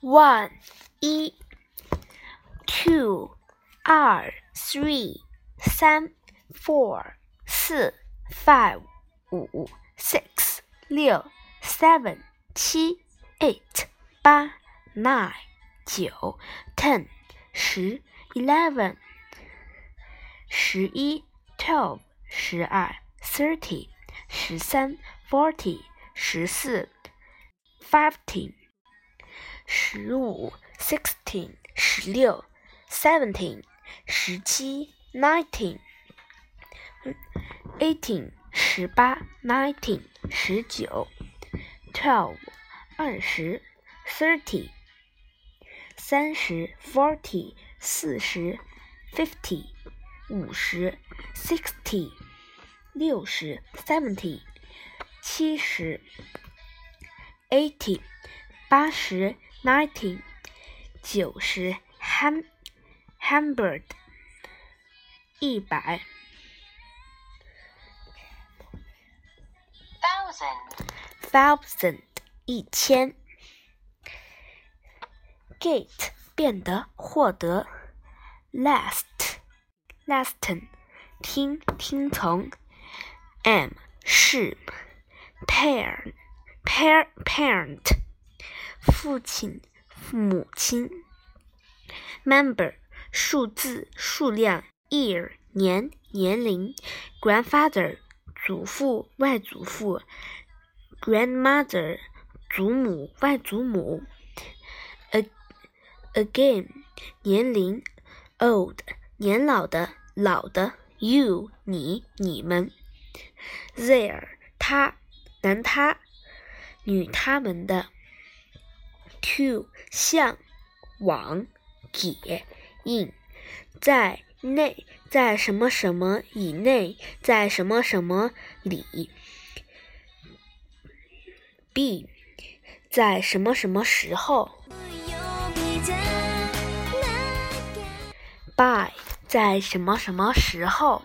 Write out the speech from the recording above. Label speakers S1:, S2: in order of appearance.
S1: one 一，two 二，three 三，four 四，five 五，six 六，seven 七，eight 八，nine 九，ten 十，eleven 十一，twelve 十二，thirty 十三，forty 十四，fifteen 十五，sixteen 十六，seventeen 十七，nineteen eighteen 十八，nineteen 十九，twelve 二十，thirty 三十，forty 四十，fifty 五十，sixty 六十，seventy 七十，eighty 八十 ，ninety 九十，hun hundred 一百
S2: thousand,
S1: thousand 一千，get 变得获得，last lesson 听听从，am 是，parent par parent 父亲母亲，member 数字数量，year 年年龄，grandfather 祖父外祖父，grandmother 祖母外祖母，a again 年龄，old 年老的老的，you 你你们，there 他男他女他们的 to 向往，解，in 在内，在什么什么以内，在什么什么里。be 在什么什么时候。by 在什么什么时候。